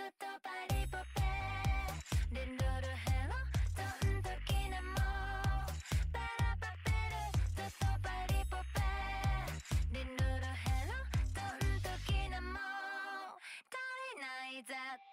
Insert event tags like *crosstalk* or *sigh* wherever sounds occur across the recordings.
tutupari pope Rindu hello untuk kinamu Para paperu tutupari pope Rindu hello untuk kinamu 足りない絶対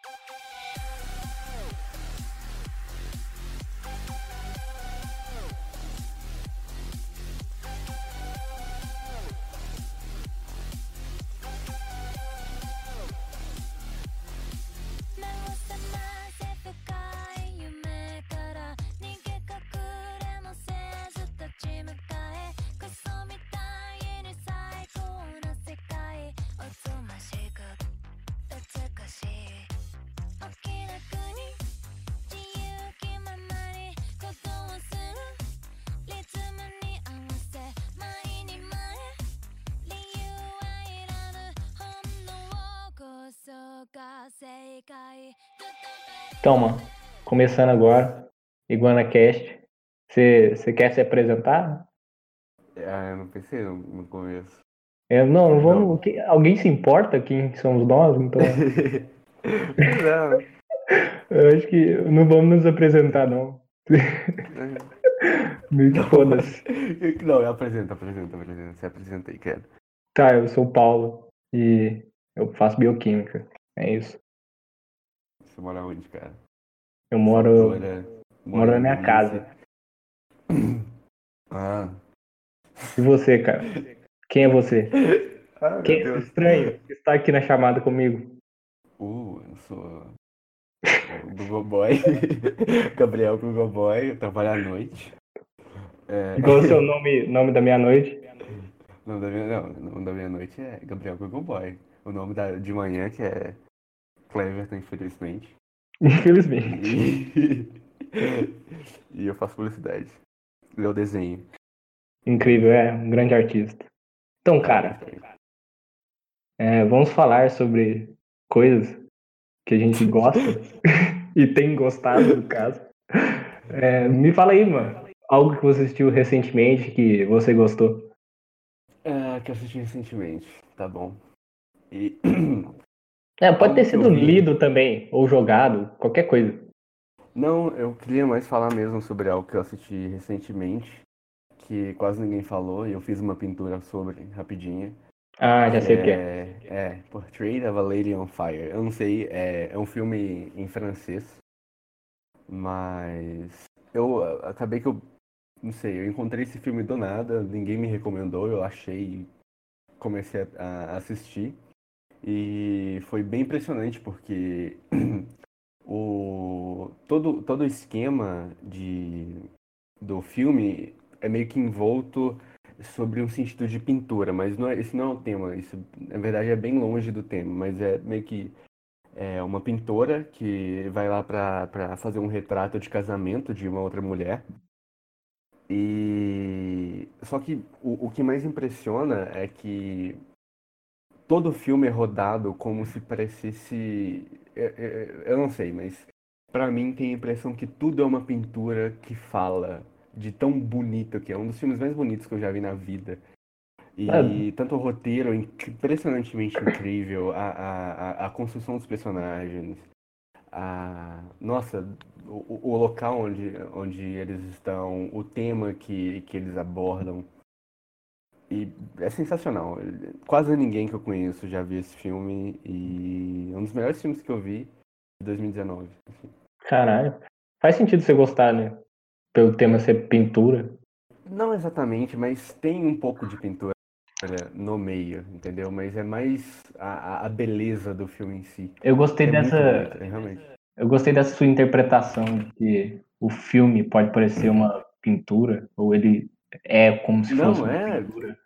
正解 mano, começando agora, IguanaCast. Você quer se apresentar? Ah, eu não pensei no, começo. É, não, não vamos. que- alguém se importa quem somos nós? Então, *laughs* não, eu acho que não vamos nos apresentar, não. *laughs* Meio que foda-se. não, apresenta, apresenta, apresenta. Se apresenta aí, quero. Tá, eu sou o Paulo e eu faço bioquímica. É isso. Você mora onde, cara? Eu moro, Mora, moro na minha no casa. *clears throat* Ah. E você, cara? Quem é você? *laughs* ah Quem é estranho que está aqui na chamada comigo? Uh, eu sou o Google Boy. *laughs* Gabriel Google Boy, eu trabalho à noite. É, Qual é o seu *laughs* nome, nome da meia-noite? o nome da minha, não, o nome da minha noite é Gabriel Google Boy. O nome da, de manhã que é Cleverton, infelizmente. Infelizmente. E, *laughs* e eu faço publicidade. Eu desenho. Incrível, é um grande artista. Então, cara, é, vamos falar sobre coisas que a gente gosta *laughs* e tem gostado, no caso. É, me fala aí, mano, algo que você assistiu recentemente que você gostou. É, que eu assisti recentemente, tá bom. E *clears throat* É, pode ter que eu sido lido também, ou jogado, qualquer coisa. não, eu queria mais falar mesmo sobre algo que eu assisti recentemente, que quase ninguém falou, e eu fiz uma pintura sobre rapidinha. Ah, já sei o que é. é. É, Portrait of a Lady on Fire. Eu não sei, é, é um filme em francês, mas eu acabei que eu, não sei, eu encontrei esse filme do nada, ninguém me recomendou, eu achei e comecei a, a assistir. E foi bem impressionante porque *clears throat* o todo todo o esquema de do filme é meio que envolto sobre um sentido de pintura, mas não é, esse não é o tema. Isso, na verdade, é bem longe do tema, mas é meio que é uma pintora que vai lá pra fazer um retrato de casamento de uma outra mulher. E só que o, o que mais impressiona é que todo filme é rodado como se parecesse. é- é- Eu não sei, mas pra mim tem a impressão que tudo é uma pintura que fala de tão bonito que é. Um dos filmes mais bonitos que eu já vi na vida. E É. tanto o roteiro é impressionantemente incrível, a, a, a- construção dos personagens, a, nossa, o, o- o local onde, onde eles estão, o tema que, que eles abordam. E é sensacional. Quase ninguém que eu conheço já viu esse filme e é um dos melhores filmes que eu vi de 2019. assim. Caralho. Faz sentido você gostar, né? Pelo tema ser pintura. Não exatamente, mas tem um pouco de pintura no meio, entendeu? Mas é mais a, a- beleza do filme em si. Eu gostei É dessa. bonito, é realmente. Eu gostei dessa sua interpretação de que o filme pode parecer uma pintura, ou ele é como se Não, fosse uma é. pintura.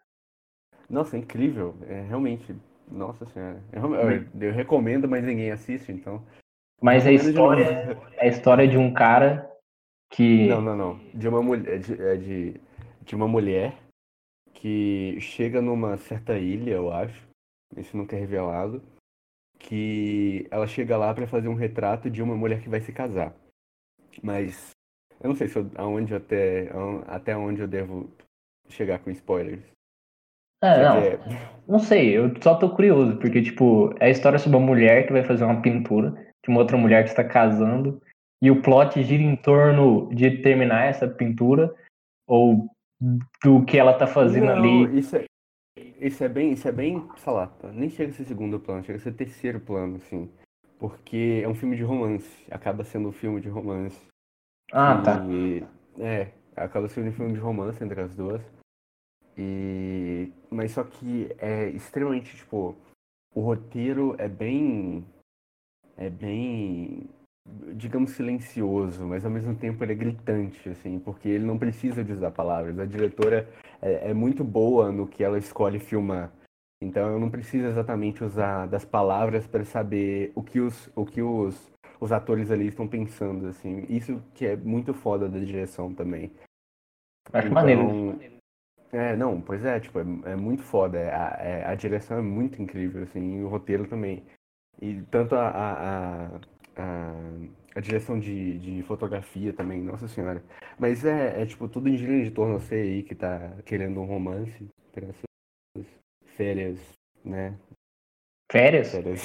Nossa, é incrível. É realmente. Nossa senhora. É real- Eu, eu recomendo, mas ninguém assiste, então. Mas a história é a história de um cara que. Não, não, não. De uma mulher. De, é de, de uma mulher que chega numa certa ilha, eu acho. Isso nunca é revelado. Que ela chega lá pra fazer um retrato de uma mulher que vai se casar. Mas eu não sei se eu, aonde até, até onde eu devo chegar com spoilers. É, não, não sei, eu só tô curioso, porque, tipo, é a história sobre uma mulher que vai fazer uma pintura de uma outra mulher que está casando e o plot gira em torno de terminar essa pintura ou do que ela tá fazendo Não, ali. Isso é, isso é bem, isso é bem, sei lá, nem chega a ser segundo plano, chega a ser terceiro plano, assim. Porque é um filme de romance, acaba sendo um filme de romance. Ah, tá. E, é, acaba sendo um filme de romance entre as duas. E, mas só que é extremamente, tipo, o roteiro é bem, é bem, digamos, silencioso, mas ao mesmo tempo ele é gritante, assim, porque ele não precisa de usar palavras. A diretora é, é muito boa no que ela escolhe filmar. Então eu não preciso exatamente usar das palavras para saber o que os, o que os, os atores ali estão pensando, assim. Isso que é muito foda da direção também. Acho maneiro. Então, É, não, pois é, tipo, é, é muito foda. é- a, é- a direção é muito incrível, assim, e o roteiro também. E tanto a, a, a, a, direção de, de fotografia também, nossa senhora. Mas é, é tipo, tudo em gíria de torno você aí que tá querendo um romance para essas férias, né? Férias? Férias.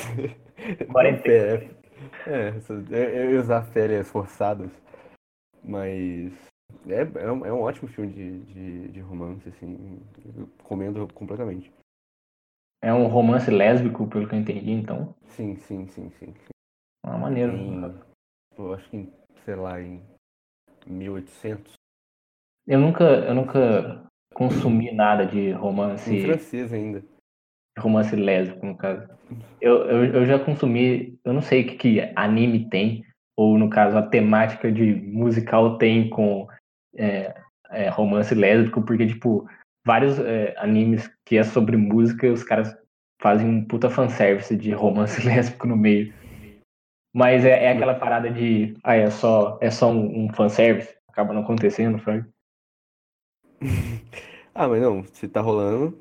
*laughs* Quarentena. Férias. É, essas- eu eu ia usar férias forçadas, mas é, é, um, é um ótimo filme de, de, de romance, assim, eu recomendo completamente. É um romance lésbico, pelo que eu entendi, então. Sim, sim, sim, sim. Ah, maneiro. Em, eu acho que, em, sei lá, em 1800. Eu nunca, eu nunca consumi nada de romance, Em francês ainda. Romance lésbico, no caso. Eu, eu, eu já consumi, eu não sei o que, que anime tem, ou no caso a temática de musical tem com é, é, romance lésbico, porque, tipo, vários é, animes que é sobre música, os caras fazem um puta fanservice de romance *laughs* lésbico no meio. Mas é, é aquela parada de, ah, é só, é só um, um fanservice, acaba não acontecendo, sabe? *laughs* Ah, mas não, se tá rolando,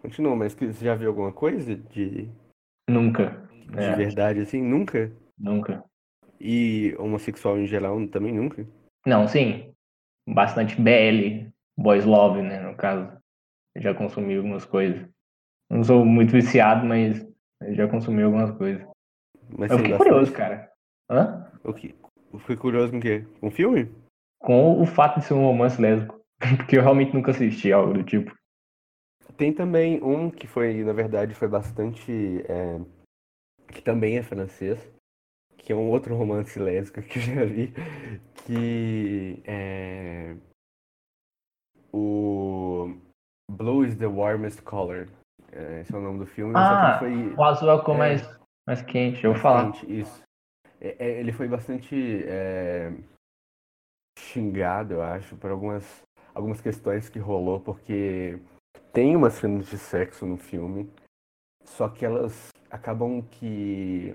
continua, mas você já viu alguma coisa de, Nunca. de É, verdade assim? Nunca? nunca. E homossexual em geral também nunca? Não, sim. Bastante BL, Boys Love, né, no caso. Eu já consumi algumas coisas. Não sou muito viciado, mas já consumi algumas coisas. Mas Eu fiquei curioso, cara. Hã? O que? Eu fiquei curioso com o quê? Com o filme? Com o fato de ser um romance lésbico. *laughs* Porque eu realmente nunca assisti algo do tipo. Tem também um que foi, na verdade, foi bastante. é, que também é francês, que é um outro romance lésbico que eu já vi, que é. O. Blue is the warmest color. É, esse é o nome do filme. Ah, foi o azul é cor é. mais, mais quente. Eu vou falar. bastante- Isso. É, é, ele foi bastante é, xingado, eu acho, por algumas, algumas questões que rolou, porque tem umas cenas de sexo no filme, só que elas acabam que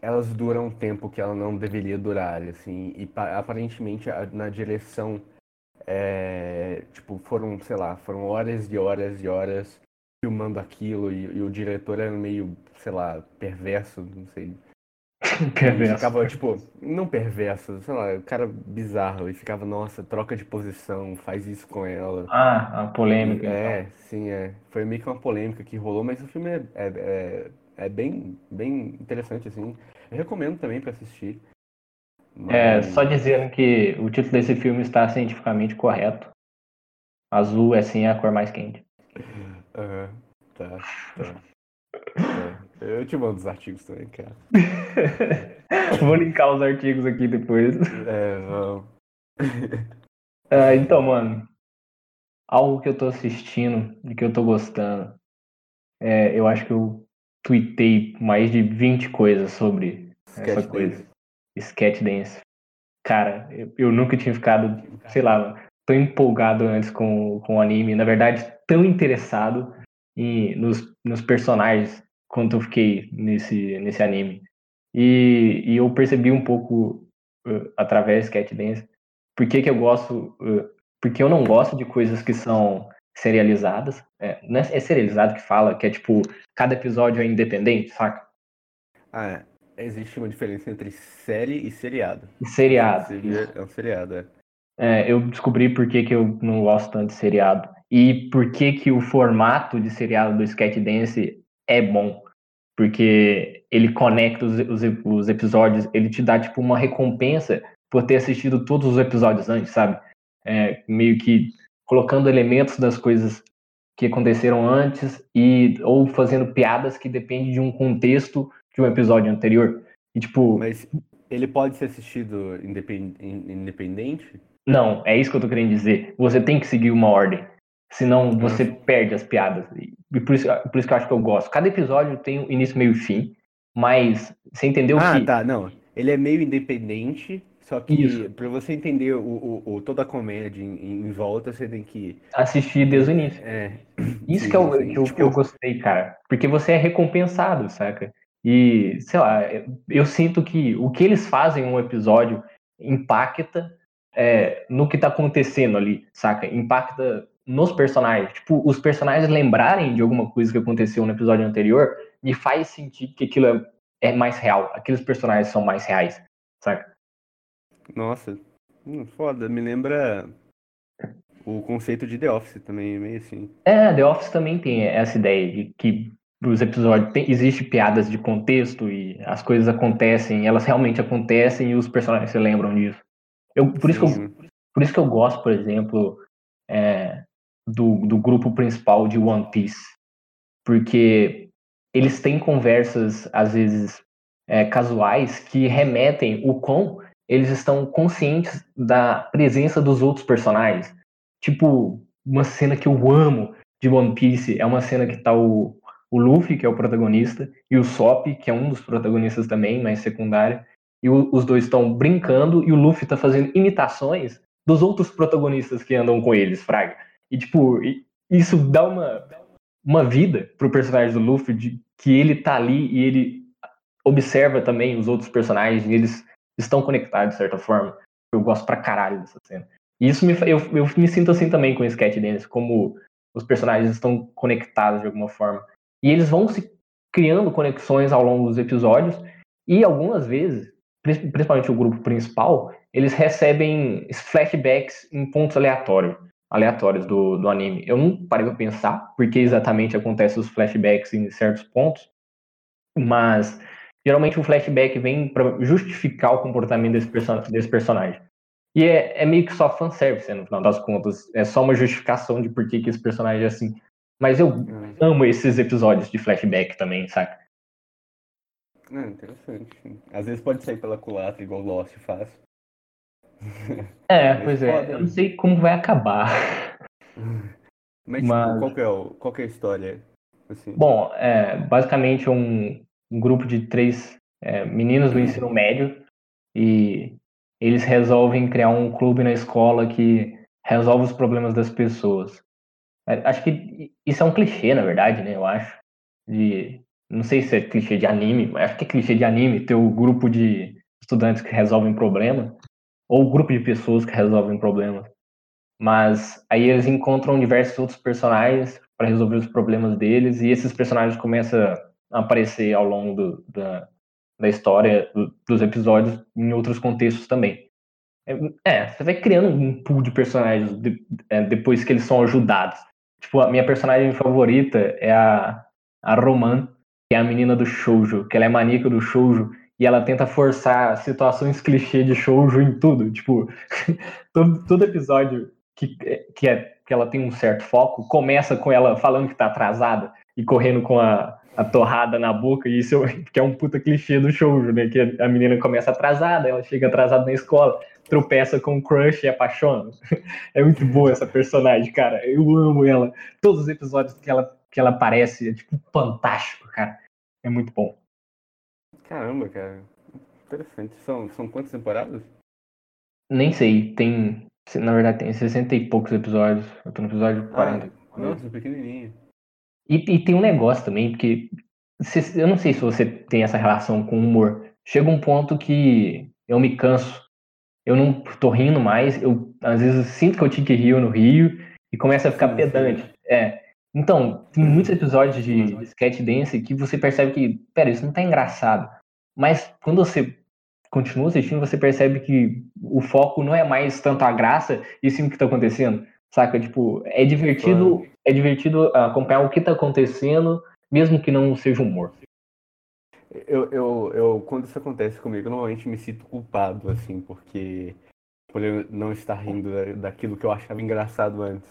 elas duram um tempo que ela não deveria durar, assim, e pa- aparentemente na direção é, tipo, foram, sei lá, foram horas e horas e horas filmando aquilo e, e o diretor era meio, sei lá, perverso, não sei, *laughs* Perverso. ficava, tipo, não perverso, sei lá, o cara bizarro. E ficava, nossa, troca de posição, faz isso com ela. Ah, a polêmica. então. É, sim, é. Foi meio que uma polêmica que rolou, mas o filme é, é, é, é bem, bem interessante, assim. Eu recomendo também pra assistir. É, Mas- só dizendo que o título desse filme está cientificamente correto. Azul é sim a cor mais quente. *laughs* Aham, tá, tá. *laughs* É, Eu te mando os artigos também, cara. *laughs* Vou linkar os artigos aqui depois. É, vamos. *laughs* Ah, então, mano, algo que eu tô assistindo e que eu tô gostando, é, eu acho que eu tuitei mais de 20 coisas sobre essa Sketch coisa. dance. Sketch dance. Cara, eu, eu nunca tinha ficado, sei lá, tão empolgado antes com, com o anime. Na verdade, tão interessado em, nos, nos personagens quanto eu fiquei nesse, nesse anime. E, e eu percebi um pouco, uh, através Sketch Dance, por que, que eu gosto. uh, porque eu não gosto de coisas que são serializadas. É, não é, é serializado que fala, que é tipo, cada episódio é independente, saca? Ah, é. existe uma diferença entre série e seriado. Seriado. É um seriado, é. É, eu descobri por que, que eu não gosto tanto de seriado. E por que, que o formato de seriado do Sketch Dance é bom. Porque ele conecta os, os, os episódios, ele te dá tipo uma recompensa por ter assistido todos os episódios antes, sabe? É, meio que colocando elementos das coisas que aconteceram antes e ou fazendo piadas que dependem de um contexto de um episódio anterior. E tipo, Mas ele pode ser assistido independ- in- independente? não, é isso que eu tô querendo dizer. Você tem que seguir uma ordem. Senão você perde as piadas. E por isso, por isso que eu acho que eu gosto. Cada episódio tem um início, meio e fim. Mas você entendeu ah, que. tá, não. Ele é meio independente, só que pra você entender o, o, o- toda a comédia em, em volta, você tem que. assistir desde o início. É, Isso Sim, que, eu, sim. que, eu, Tipo- que eu gostei, cara. Porque você é recompensado, saca? E, sei lá, eu sinto que o que eles fazem em um episódio impacta é, no que tá acontecendo ali, saca? Impacta nos personagens. Tipo, os personagens lembrarem de alguma coisa que aconteceu no episódio anterior me faz sentir que aquilo é, é mais real. Aqueles personagens são mais reais, saca? nossa, hum, foda. Me lembra o conceito de The Office também, meio assim. É, The Office também tem essa ideia de que os episódios tem, existe piadas de contexto e as coisas acontecem, elas realmente acontecem e os personagens se lembram disso. Eu, por, isso que eu, por isso que eu gosto, por exemplo, é, do, do grupo principal de One Piece, porque eles têm conversas, às vezes, é, casuais que remetem o quão eles estão conscientes da presença dos outros personagens. Tipo, uma cena que eu amo de One Piece é uma cena que tá o, o Luffy, que é o protagonista, e o Sop, que é um dos protagonistas também, mas secundário, e o- os dois estão brincando e o Luffy tá fazendo imitações dos outros protagonistas que andam com eles, Fraga. E, tipo, isso dá uma, uma vida pro personagem do Luffy, de que ele tá ali e ele observa também os outros personagens, e eles estão conectados de certa forma. Eu gosto pra caralho dessa cena. E isso me, eu, eu me sinto assim também com o Sketch Dance, como os personagens estão conectados de alguma forma. E eles vão se criando conexões ao longo dos episódios, e algumas vezes, pri- principalmente o grupo principal, eles recebem flashbacks em pontos aleatórios, aleatórios do, do anime. Eu não parei pra pensar porque exatamente acontecem os flashbacks em certos pontos, mas geralmente o flashback vem para justificar o comportamento desse, desse personagem. E é, é meio que só fanservice, né, no final das contas. É só uma justificação de por que, que esse personagem é assim. Mas eu Hum. amo esses episódios de flashback também, saca? Ah, interessante. Às vezes pode sair pela culatra, igual Lost faz. É, pois é. Eu não sei como vai acabar. Mas, tipo, Mas- qual que é, o, qual é a história? Assim? Bom, é basicamente um, um grupo de três é, meninos do ensino médio e eles resolvem criar um clube na escola que resolve os problemas das pessoas. É, Acho que isso é um clichê, na verdade, né? Eu acho. De, não sei se é clichê de anime, mas acho que é clichê de anime ter o grupo de estudantes que resolvem problemas ou grupo de pessoas que resolvem problemas. Mas aí eles encontram diversos outros personagens para resolver os problemas deles e esses personagens começam a aparecer ao longo do- da, da história do- dos episódios em outros contextos também. É, é, você vai criando um pool de personagens de- é, depois que eles são ajudados. Tipo, a minha personagem favorita é a, a Roman, que é a menina do shoujo, que ela é maníaca do shoujo e ela tenta forçar situações clichê de shoujo em tudo. Tipo, *laughs* todo, todo episódio que, que, é, que ela tem um certo foco começa com ela falando que tá atrasada e correndo com a, a torrada na boca, e isso é- *laughs* que é um puta clichê do shoujo, né? Que a menina começa atrasada, ela chega atrasada na escola, tropeça com o crush e apaixona. *laughs* É muito boa essa personagem, cara. Eu amo ela. Todos os episódios que ela, que ela aparece é tipo fantástico, cara. É muito bom. Caramba, cara. Interessante. São, são quantas temporadas? Nem sei, tem. Na verdade, tem 60 e poucos episódios. Eu tô no episódio 40. Ah, nossa, pequenininha. E, e tem um negócio também, porque se- eu não sei se você tem essa relação com o humor. Chega um ponto que eu me canso. Eu não tô rindo mais. Eu às vezes sinto que eu tinha que rir no Rio e começa a ficar pedante. É. Então, tem muitos episódios de, de sketch dance que você percebe que, pera, isso não tá engraçado. Mas quando você continua assistindo, você percebe que o foco não é mais tanto a graça e sim o que tá acontecendo. Saca? Tipo, é divertido, é divertido acompanhar o que tá acontecendo, mesmo que não seja humor. Eu, eu, eu, quando isso acontece comigo, eu normalmente me sinto culpado, assim, porque por eu não estar rindo da- daquilo que eu achava engraçado antes.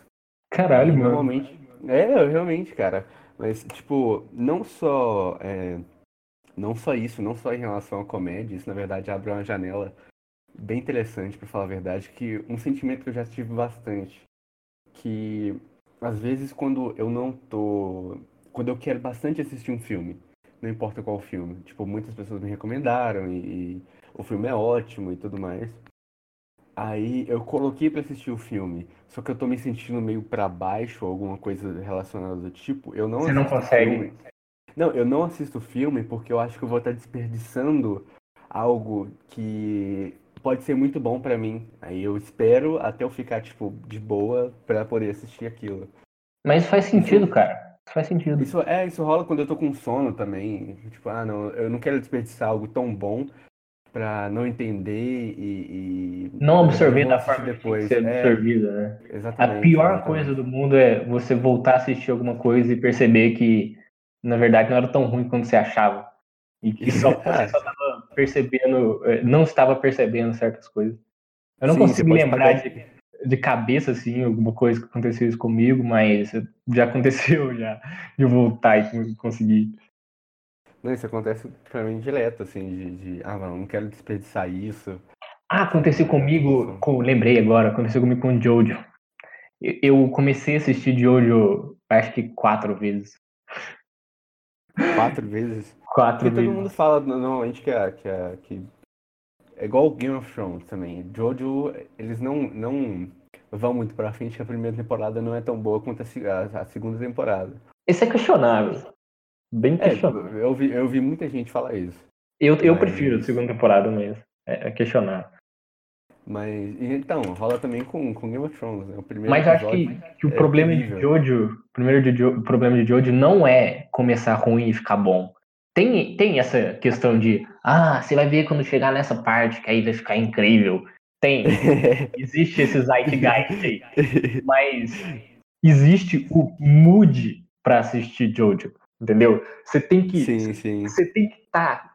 Caralho, mano. Normalmente. É, realmente, cara. Mas, tipo, não só. é, não só isso, não só em relação à comédia, isso na verdade abre uma janela bem interessante, pra falar a verdade, que um sentimento que eu já tive bastante. Que às vezes quando eu não tô. Quando eu quero bastante assistir um filme, não importa qual filme, tipo, muitas pessoas me recomendaram e, e o filme é ótimo e tudo mais. Aí eu coloquei pra assistir o filme, só que eu tô me sentindo meio pra baixo ou alguma coisa relacionada do tipo. Eu não Você não consegue. filme. Não, eu não assisto o filme porque eu acho que eu vou estar desperdiçando algo que pode ser muito bom pra mim. Aí eu espero até eu ficar tipo de boa pra poder assistir aquilo. Mas faz sentido, cara. Faz sentido. Isso é, isso rola quando eu tô com sono também. Tipo, ah, não, eu não quero desperdiçar algo tão bom pra não entender e, e Não absorver eu vou da forma depois. que ser É, absorvida, né? A exatamente. pior exatamente. coisa do mundo é você voltar a assistir alguma coisa e perceber que, na verdade, não era tão ruim quanto você achava. E que só, *laughs* você só estava percebendo, eh, não estava percebendo certas coisas. Eu não Sim, consigo lembrar de, de cabeça, assim, alguma coisa que aconteceu isso comigo, mas já aconteceu, *laughs* já, de voltar e conseguir. Não, isso acontece pra mim direto, assim, de, de ah, não, não quero desperdiçar isso. Ah, aconteceu comigo, com, lembrei agora, aconteceu comigo com Jojo. Eu- comecei a assistir Jojo, acho que quatro vezes. Quatro vezes. Quatro Porque todo vezes. mundo fala normalmente que é, que é, que é igual o Game of Thrones também. Jojo, eles não, não vão muito pra frente, que a primeira temporada não é tão boa quanto a, a- a segunda temporada. Esse é questionável. Bem É, questionável. eu vi, eu vi muita gente falar isso. Eu, eu mas- prefiro a segunda temporada mesmo. É, é questionável. Mas, então, rola também com, com Game of Thrones, né? O primeiro Mas acho que, que o é problema terrível. de Jojo, o primeiro de Jo- o problema de Jojo não é começar ruim e ficar bom. Tem, tem essa questão de, ah, você vai ver quando chegar nessa parte que aí vai ficar incrível. Tem, *laughs* existe esse zeitgeist aí. Mas existe o mood pra assistir Jojo, entendeu? Você tem que, Sim, sim. você tem que estar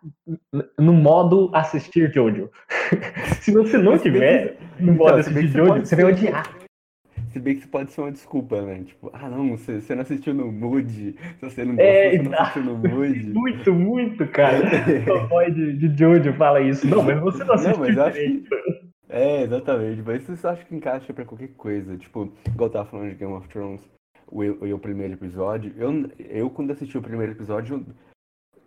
no modo assistir Jojo. *laughs* Se você não tiver no modo então, assistir você Jojo, você vai odiar. Se bem que isso pode ser uma desculpa, né? Tipo, ah não, você, você não assistiu no Mood. Se você não É, gostou, você não assistiu no Mood. *laughs* Muito, muito, cara. O boy de, de Jojo fala isso. Não, mas você não assistiu Não, mas acho direito. que. É, exatamente. Mas isso eu acho que encaixa pra qualquer coisa. Tipo, igual eu tava falando de Game of Thrones, o, o, o primeiro episódio. Eu, eu, quando assisti o primeiro episódio.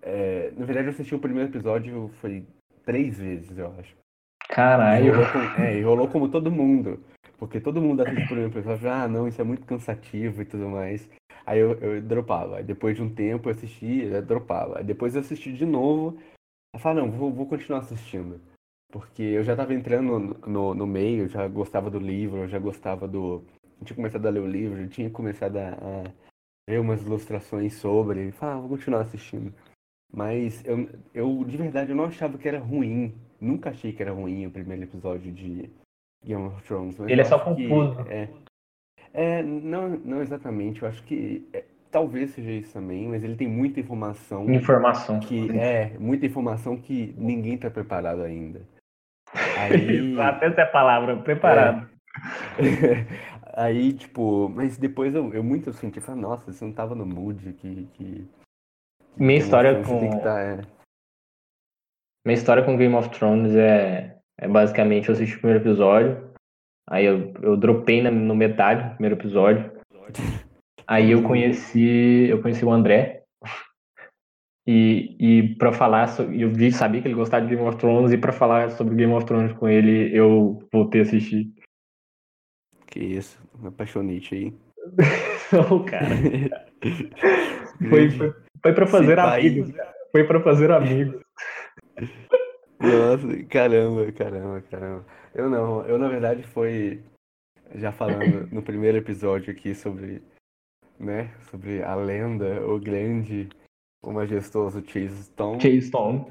é, na verdade, eu assisti o primeiro episódio foi três vezes, eu acho. E Caralho. rolou, com- é, e rolou como todo mundo. Porque todo mundo assiste o primeiro episódio, ah, não, isso é muito cansativo e tudo mais. Aí eu, eu dropava. Aí depois de um tempo eu assistia, eu dropava. Aí depois eu assisti de novo. Eu falei, não, vou, vou continuar assistindo. Porque eu já tava entrando no, no, no meio, eu já gostava do livro, eu já gostava do. Eu tinha começado a ler o livro, tinha começado a, a ver umas ilustrações sobre. E falei, ah, vou continuar assistindo. Mas eu, eu, de verdade, eu não achava que era ruim. Nunca achei que era ruim o primeiro episódio de Game of Thrones. Ele é só confuso. É, é não, não exatamente. Eu acho que é, talvez seja isso também, mas ele tem muita informação Informação. que é muita informação que ninguém tá preparado ainda. *laughs* Aí, Exato, essa é palavra, preparado. *laughs* aí tipo, mas depois eu, eu muito senti, falei, nossa, você não tava no mood que, que Minha que história você tem com tá, é. minha história com Game of Thrones é, é basicamente eu assisti o primeiro episódio, aí eu, eu dropei na, no metade do primeiro episódio. Aí eu conheci, eu conheci o André. E, e para falar, so- eu vi, sabia que ele gostava de Game of Thrones e pra falar sobre Game of Thrones com ele, eu voltei a assistir. Que isso, um apaixonite aí. *laughs* Não, cara. *laughs* Foi, foi, foi para fazer Esse amigos, cara. Foi para fazer amigos. Nossa, caramba, caramba, caramba. Eu não, eu na verdade foi já falando *laughs* no primeiro episódio aqui sobre, né, sobre a lenda, o grande, o majestoso Chase Stone. Chase Stone.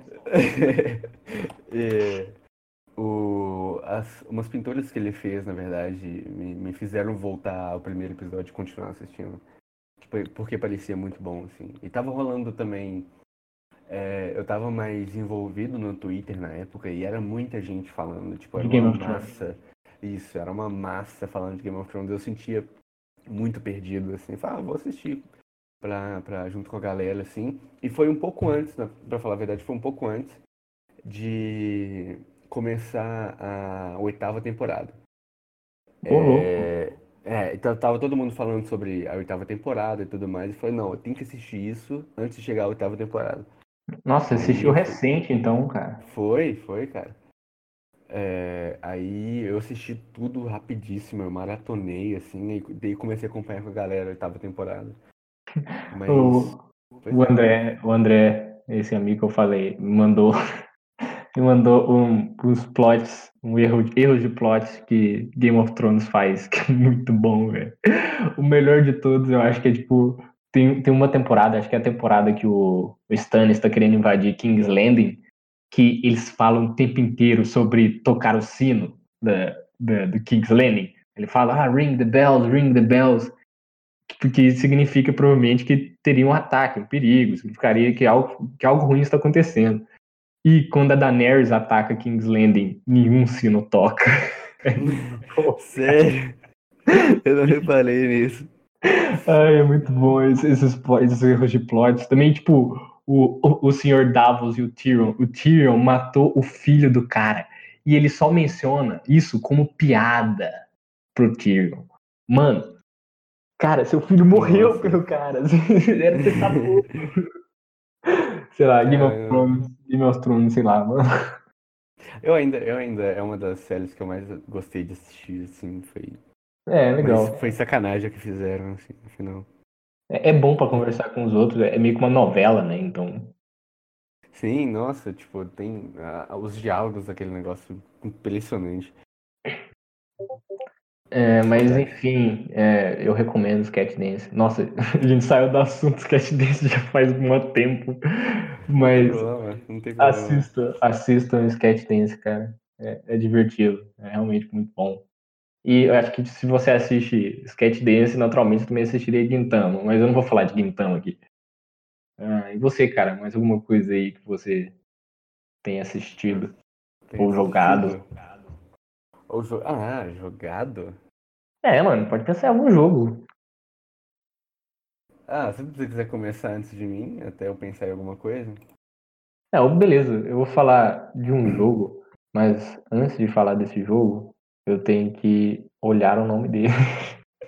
E o, as, umas pinturas que ele fez, na verdade, me, me fizeram voltar ao primeiro episódio e continuar assistindo. Tipo, porque parecia muito bom, assim. E tava rolando também é, eu tava mais envolvido no Twitter na época e era muita gente falando, tipo, era Game uma massa. Isso, era uma massa falando de Game of Thrones. Eu sentia muito perdido, assim, falava, ah, vou assistir pra, pra, junto com a galera, assim. E foi um pouco antes, né, pra falar a verdade, foi um pouco antes de começar a oitava temporada. Louco. É, é, então tava todo mundo falando sobre a oitava temporada e tudo mais. E falei, não, eu tenho que assistir isso antes de chegar à oitava temporada. Nossa, assistiu recente então, cara. Foi, foi, cara. É, aí eu assisti tudo rapidíssimo, eu maratonei, assim, e daí comecei a acompanhar com a galera a oitava temporada. *laughs* Mas. O, o. André, o André, esse amigo que eu falei, me mandou, me mandou um, uns plots, um erro, erros de plots que Game of Thrones faz, *laughs* que é muito bom, velho. O melhor de todos, eu acho que é tipo, tem, tem uma temporada, acho que é a temporada que o, o Stannis está querendo invadir King's Landing, que eles falam o tempo inteiro sobre tocar o sino da, da, do King's Landing. Ele fala, ah, ring the bells, ring the bells porque significa provavelmente que teria um ataque, um perigo, significaria que algo, que algo ruim está acontecendo. E quando a Daenerys ataca King's Landing, nenhum sino toca. *laughs* Sério? Eu não reparei nisso. Ai, é muito bom esses, esses, erros de plots. Também, tipo, o, o, o senhor Davos e o Tyrion. O Tyrion matou o filho do cara. E ele só menciona isso como piada pro Tyrion. Mano, cara, seu filho morreu Nossa. pelo cara. Era você tá louco. Sei lá, Game of Thrones, Game of Thrones, sei lá, mano. Eu ainda, eu ainda, é uma das séries que eu mais gostei de assistir, assim, foi. É, legal. Mas foi sacanagem o que fizeram, assim, no final. É, é bom pra conversar com os outros, é meio que uma novela, né? Então, Sim, nossa, tipo, tem ah, os diálogos daquele negócio impressionante. É, mas enfim, é, eu recomendo Sketchdance. Nossa, *laughs* a gente saiu do assunto Sketchdance já faz um tempo, mas problema, não tem problema. assista, assistam Sketchdance, cara. É, é divertido, é realmente muito bom. E eu acho que se você assiste Sketchdance, naturalmente você também assistiria Gintama, mas eu não vou falar de Gintama aqui. Ah, e você, cara, mais alguma coisa aí que você tem assistido? Tem ou jogado. Ou jo... Ah, jogado? É, mano, pode pensar em algum jogo. Ah, se você quiser começar antes de mim, até eu pensar em alguma coisa. É, beleza, eu vou falar de um jogo, mas antes de falar desse jogo, eu tenho que olhar o nome dele.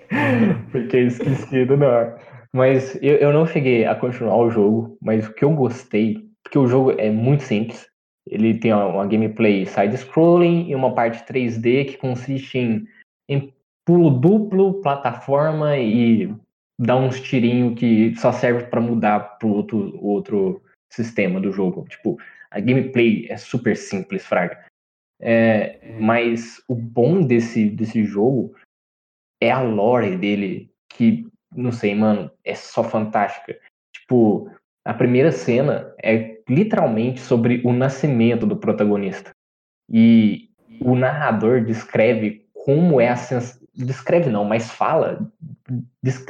*laughs* Porque eu esqueci do nome. Mas eu, eu não cheguei a continuar o jogo, mas o que eu gostei, porque o jogo é muito simples. Ele tem uma, gameplay side-scrolling e uma parte 3D que consiste em, em pulo duplo, plataforma e dar uns tirinhos que só serve para mudar pro outro, outro sistema do jogo. Tipo, a gameplay é super simples, fraga. É, mas o bom desse, desse jogo é a lore dele, que, não sei, mano, é só fantástica. Tipo, a primeira cena é literalmente sobre o nascimento do protagonista. E o narrador descreve como é a sensação. Descreve não, mas fala.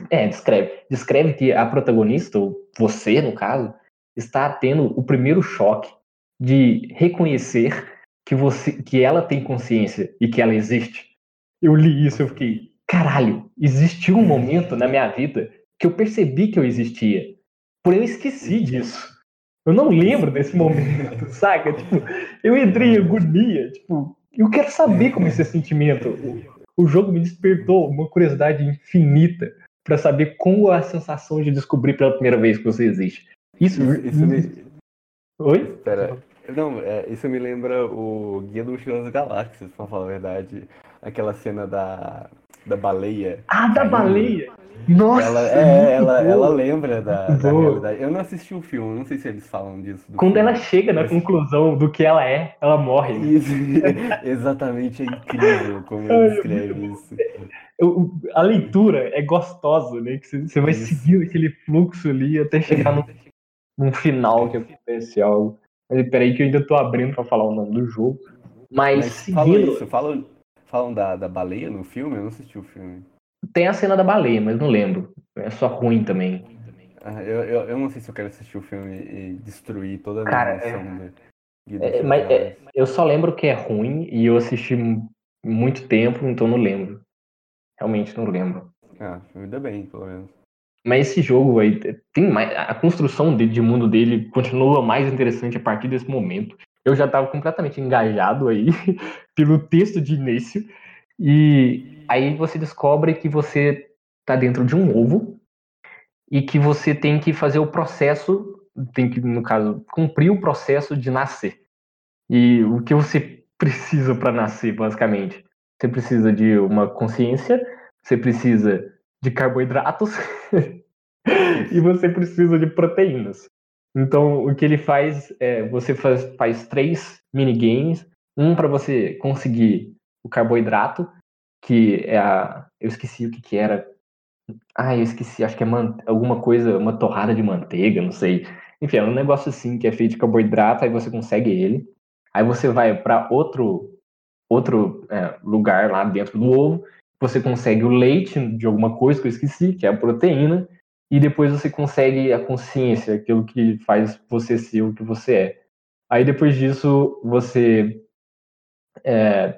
É, descreve. Descreve que a protagonista, ou você, no caso, está tendo o primeiro choque de reconhecer que você que ela tem consciência e que ela existe. Eu li isso, eu fiquei, caralho, existiu um momento na minha vida que eu percebi que eu existia. Porém eu esqueci disso. Eu não lembro desse momento, *laughs* saca? Tipo, eu entrei em agonia, tipo, eu quero saber como é esse sentimento. O, jogo me despertou uma curiosidade infinita para saber como é a sensação de descobrir pela primeira vez que você existe. Isso, Isso, isso me. Oi? Pera. Não, é, isso me lembra o Guia do Mochila das Galáxias, pra falar a verdade. Aquela cena da, da baleia. Ah, da baleia! Nossa! Ela, é, ela, ela lembra da, da realidade. Eu não assisti o filme, não sei se eles falam disso. do Quando filme. ela chega na Mas- conclusão do que ela é, ela morre. Isso, *laughs* exatamente, é incrível como ele descreve isso. Eu- a leitura é gostosa, né? Que você- vai Isso. seguindo aquele fluxo ali até chegar no, num final que acontece algo. Peraí que eu ainda tô abrindo pra falar o nome do jogo. Mas, Mas falam seguindo, isso, falam, falam da, da baleia no filme? Eu não assisti o filme. tem a cena da baleia, mas não lembro. É só ruim também. Ah, eu, eu, eu não sei se eu quero assistir o filme e destruir toda a Cara, animação da- e dos É, mas é, eu só lembro que é ruim e eu assisti mu- muito tempo, então não lembro. Realmente não lembro. Ah, ainda bem, pelo menos. Mas esse jogo aí tem mais. A construção de, de mundo dele continua mais interessante a partir desse momento. Eu já estava completamente engajado aí *laughs* pelo texto de início. E aí você descobre que você está dentro de um ovo e que você tem que fazer o processo, tem que, no caso, cumprir o processo de nascer. E o que você *laughs* precisa para nascer, basicamente? Você precisa de uma consciência, você precisa de carboidratos *laughs* e você precisa de proteínas. Então, o que ele faz é você faz, faz três minigames, um para você conseguir o carboidrato, que é a. Eu esqueci o que, que era. Ah, eu esqueci, acho que é man- alguma coisa, uma torrada de manteiga, não sei. Enfim, é um negócio assim que é feito de carboidrato, aí você consegue ele. Aí você vai para outro outro é, lugar lá dentro do ovo, você consegue o leite de alguma coisa que eu esqueci, que é a proteína, e depois você consegue a consciência, aquilo que faz você ser o que você é. Aí depois disso você é,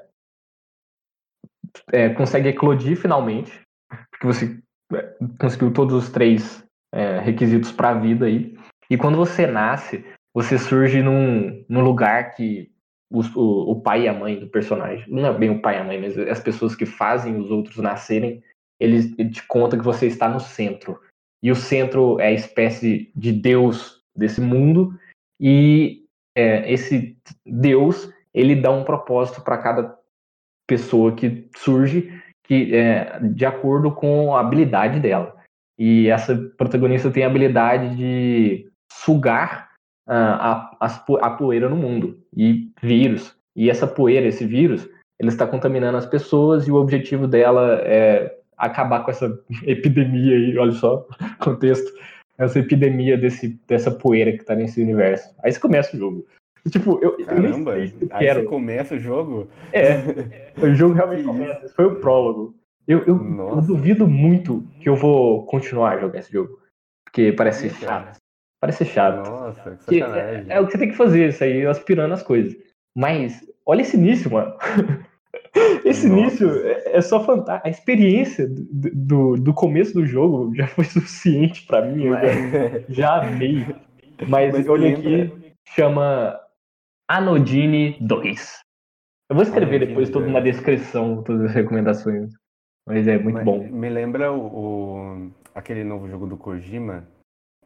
é, consegue eclodir finalmente, porque você é, conseguiu todos os três é, requisitos para a vida aí. E quando você nasce, você surge num, num lugar que o, o pai e a mãe do personagem, não é bem o pai e a mãe, mas as pessoas que fazem os outros nascerem, eles te contam que você está no centro. E o centro é a espécie de Deus desse mundo, e é, esse Deus, ele dá um propósito para cada pessoa que surge, que é de acordo com a habilidade dela. E essa protagonista tem a habilidade de sugar ah, a, po- a poeira no mundo e vírus. E essa poeira, esse vírus, ele está contaminando as pessoas e o objetivo dela é acabar com essa *laughs* epidemia aí, olha só, contexto, essa epidemia desse, dessa poeira que está nesse universo. Aí você começa o jogo. Tipo, eu, Caramba, eu aí quero. você começa o jogo? É, *laughs* o jogo realmente começa. Foi o prólogo. Eu, eu, eu duvido muito que eu vou continuar a jogar esse jogo. Porque parece chato. Parece chato. Nossa, que Que é, é o que você tem que fazer, isso aí, aspirando as coisas. Mas, olha esse início, mano. *laughs* Esse Nossa. início é, é só fantástico. A experiência do, do, do começo do jogo já foi *laughs* suficiente pra mim. Eu já, Mas- *laughs* já amei. Mas, Mas olha aqui, chama Anodine 2. Eu vou escrever Anodine depois tudo 2. na descrição, todas as recomendações. Mas é muito Mas bom. Me lembra o, o- aquele novo jogo do Kojima,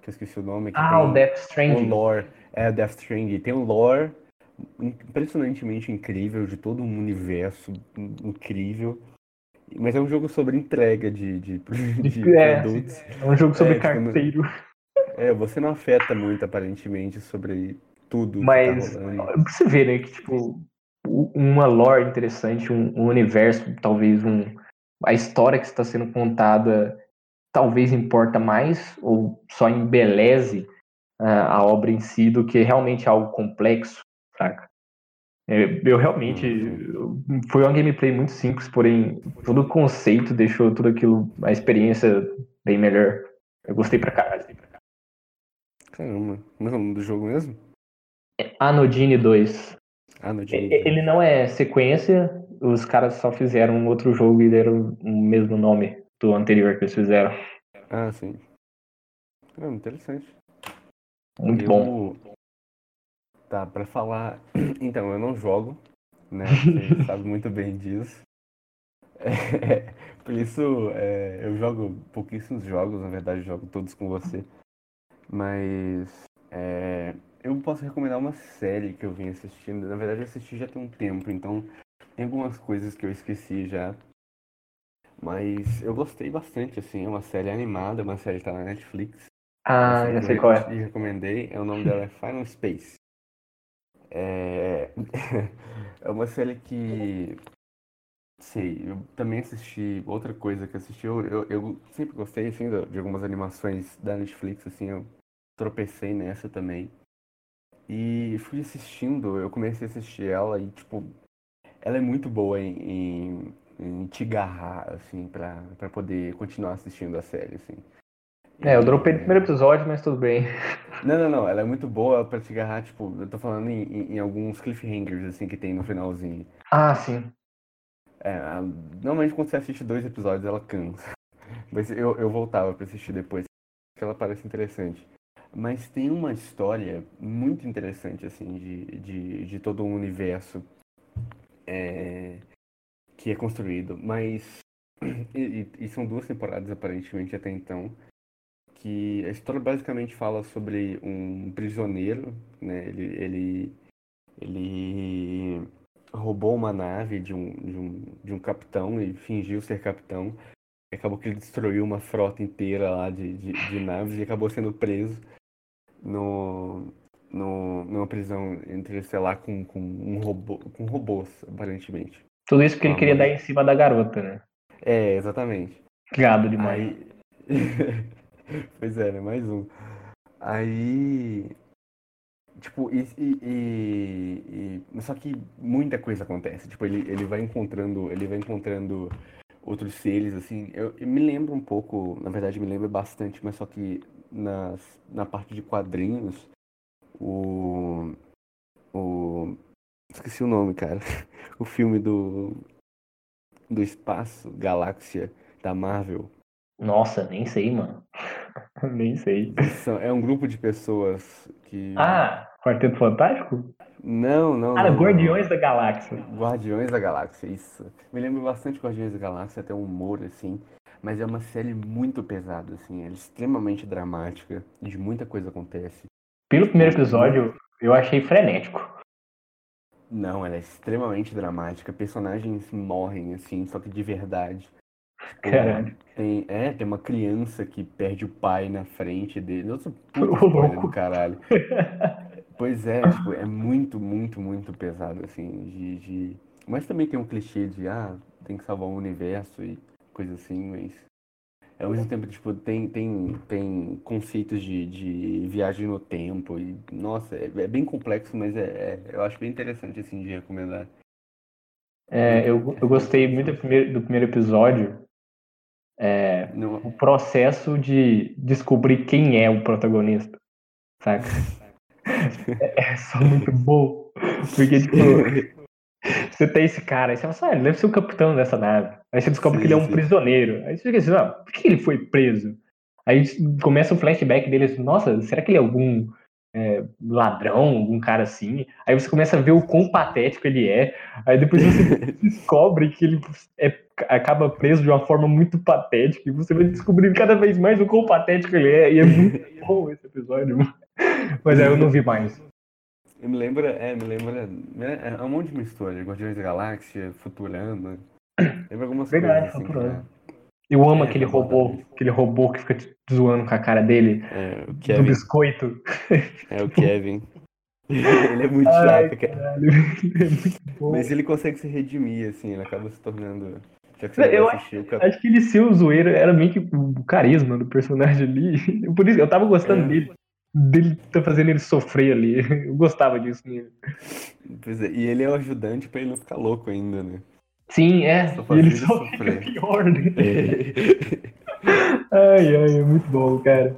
que eu esqueci o nome. Ah, o Death o Stranding. lore. É, Death Stranding. Tem um lore impressionantemente incrível, de todo um universo in- incrível. Mas é um jogo sobre entrega de, de, *laughs* de É, produtos. É um jogo sobre É, tipo, carteiro. *laughs* É, você não afeta muito, aparentemente, sobre tudo Mas que tá pra você ver, né, que tipo, uma lore interessante, um, um universo, talvez um. A história que está sendo contada talvez importa mais, ou só embeleze ah, a obra em si, do que realmente algo complexo, É, Eu realmente. Foi uma gameplay muito simples, porém, todo o conceito deixou tudo aquilo, a experiência bem melhor. Eu gostei pra caralho. Caramba, como é o nome do jogo mesmo? Anodine 2. Ah, no E- Ele não é sequência, os caras só fizeram um outro jogo e deram o mesmo nome do anterior que eles fizeram. Ah, sim. Ah, interessante. Muito eu... bom. Tá, pra falar. *clears throat* Então, eu não jogo, né? *laughs* Você sabe muito bem disso. É, *laughs* por isso, é, eu jogo pouquíssimos jogos, na verdade, jogo todos com você. Mas. é, eu posso recomendar uma série que eu vim assistindo. Na verdade, eu assisti já tem um tempo, então tem algumas coisas que eu esqueci já. Mas eu gostei bastante, assim. É uma série animada, uma série que tá na Netflix. Ah, já sei qual é. te recomendei, é o nome dela é Final Space. É, *laughs* é uma série que, sei, eu também assisti, outra coisa que assisti, eu, eu, eu sempre gostei, assim, de algumas animações da Netflix, assim, eu tropecei nessa também. E fui assistindo, eu comecei a assistir ela e, tipo, ela é muito boa em, em, em te agarrar, assim, pra, pra poder continuar assistindo a série, assim. É, eu dropei no primeiro episódio, mas tudo bem. Não, não, não. Ela é muito boa pra te agarrar, tipo, eu tô falando em, em- em alguns cliffhangers, assim, que tem no finalzinho. Ah, sim. É, a- normalmente quando você assiste dois episódios, ela cansa. *laughs* Mas eu, eu voltava pra assistir depois, porque ela parece interessante. Mas tem uma história muito interessante, assim, de, de, de todo um universo é, que é construído. Mas. *clears throat* E- e são duas temporadas, aparentemente, até então. Que a história basicamente fala sobre um prisioneiro, né? Ele, ele, ele roubou uma nave de um, de um, de um capitão e fingiu ser capitão. Acabou que ele destruiu uma frota inteira lá de, de, de naves e acabou sendo preso no, no, numa prisão interestelar com, com um robô, com robôs, aparentemente. Tudo isso porque ele queria dar em cima da garota, né? É, exatamente. Gado demais. Aí. *laughs* *laughs* pois é, né? Mais um. Aí. Tipo, e, e- e- Só que muita coisa acontece. Tipo, ele, ele vai encontrando. Ele vai encontrando outros seres, assim. Eu, eu me lembro um pouco, na verdade me lembra bastante, mas só que nas, na parte de quadrinhos, o. O. Esqueci o nome, cara. *laughs* O filme do. Do espaço, Galáxia, da Marvel. Nossa, nem sei, mano. *laughs* nem sei. É um grupo de pessoas que. Ah, Quarteto Fantástico? Não, não. Ah, não, não. Guardiões da Galáxia. Guardiões da Galáxia, isso. Me lembra bastante Guardiões da Galáxia, até o humor, assim. Mas é uma série muito pesada, assim. Ela é extremamente dramática. De muita coisa acontece. Pelo primeiro episódio, eu achei frenético. Não, ela é extremamente dramática. Personagens morrem, assim, só que de verdade. Caralho. Tem, é, tem uma criança que perde o pai na frente dele. Nossa, puta *laughs* do caralho. *laughs* Pois é, tipo, é muito, muito, muito pesado, assim, de, de... Mas também tem um clichê de, ah, tem que salvar o universo e coisa assim, mas... Ao mesmo tempo, tipo, tem, tem, tem conceitos de, de viagem no tempo e, nossa, é, é bem complexo, mas é, é- eu acho bem interessante, assim, de recomendar. É, eu, eu gostei muito do primeiro, do primeiro episódio. É, Não, o processo de descobrir quem é o protagonista. Saca? É, é só muito bom. Porque, tipo, *laughs* você tem esse cara, aí você fala assim, ah, ele deve ser o capitão dessa nave. Aí você descobre Sim, que ele é um sim. prisioneiro. Aí você fica assim, ah, por que ele foi preso? Aí começa o flashback dele assim, nossa, será que ele é algum é, ladrão, algum cara assim? Aí você começa a ver o quão patético ele é. Aí depois você *laughs* descobre que ele é- acaba preso de uma forma muito patética. E você vai descobrindo cada vez mais o quão patético ele é. E é muito *laughs* bom esse episódio. Mas aí eu não vi mais. me lembra, é, me lembra, é, é um monte de mistura, Guardiões da Galáxia, Futurama, lembra algumas Verdade, coisas, assim, Futurama. Eu amo É, aquele robô, aquele robô que fica zoando com a cara dele, é, o do Kevin, biscoito. é o Kevin. *laughs* ele é muito Ai, chato, cara. caralho. *laughs* É muito bom. Mas ele consegue se redimir, assim, ele acaba se tornando. Já que você Eu vai assistir o cap... Acho que ele ser o zoeiro era meio que o carisma do personagem ali. *laughs* Por isso, eu tava gostando É. dele. Dele tá fazendo ele sofrer ali. *laughs* Eu gostava disso nele. Pois é, e ele é o ajudante pra ele não ficar louco ainda, né? Sim, é. Só ele ele só fica sofrer. pior, né? *laughs* Ai, ai, é muito bom, cara.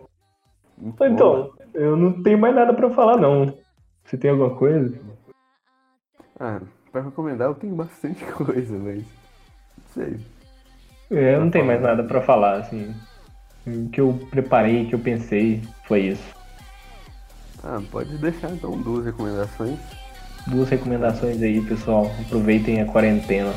Muito bom. Então, eu não tenho mais nada pra falar, não. Você tem alguma coisa? Ah, pra recomendar eu tenho bastante coisa, mas. Sei. É, eu não Pra tenho mais nada pra falar, assim. O que eu preparei, o que eu pensei, foi isso. Ah, pode deixar então duas recomendações. Duas recomendações aí, pessoal. Aproveitem a quarentena.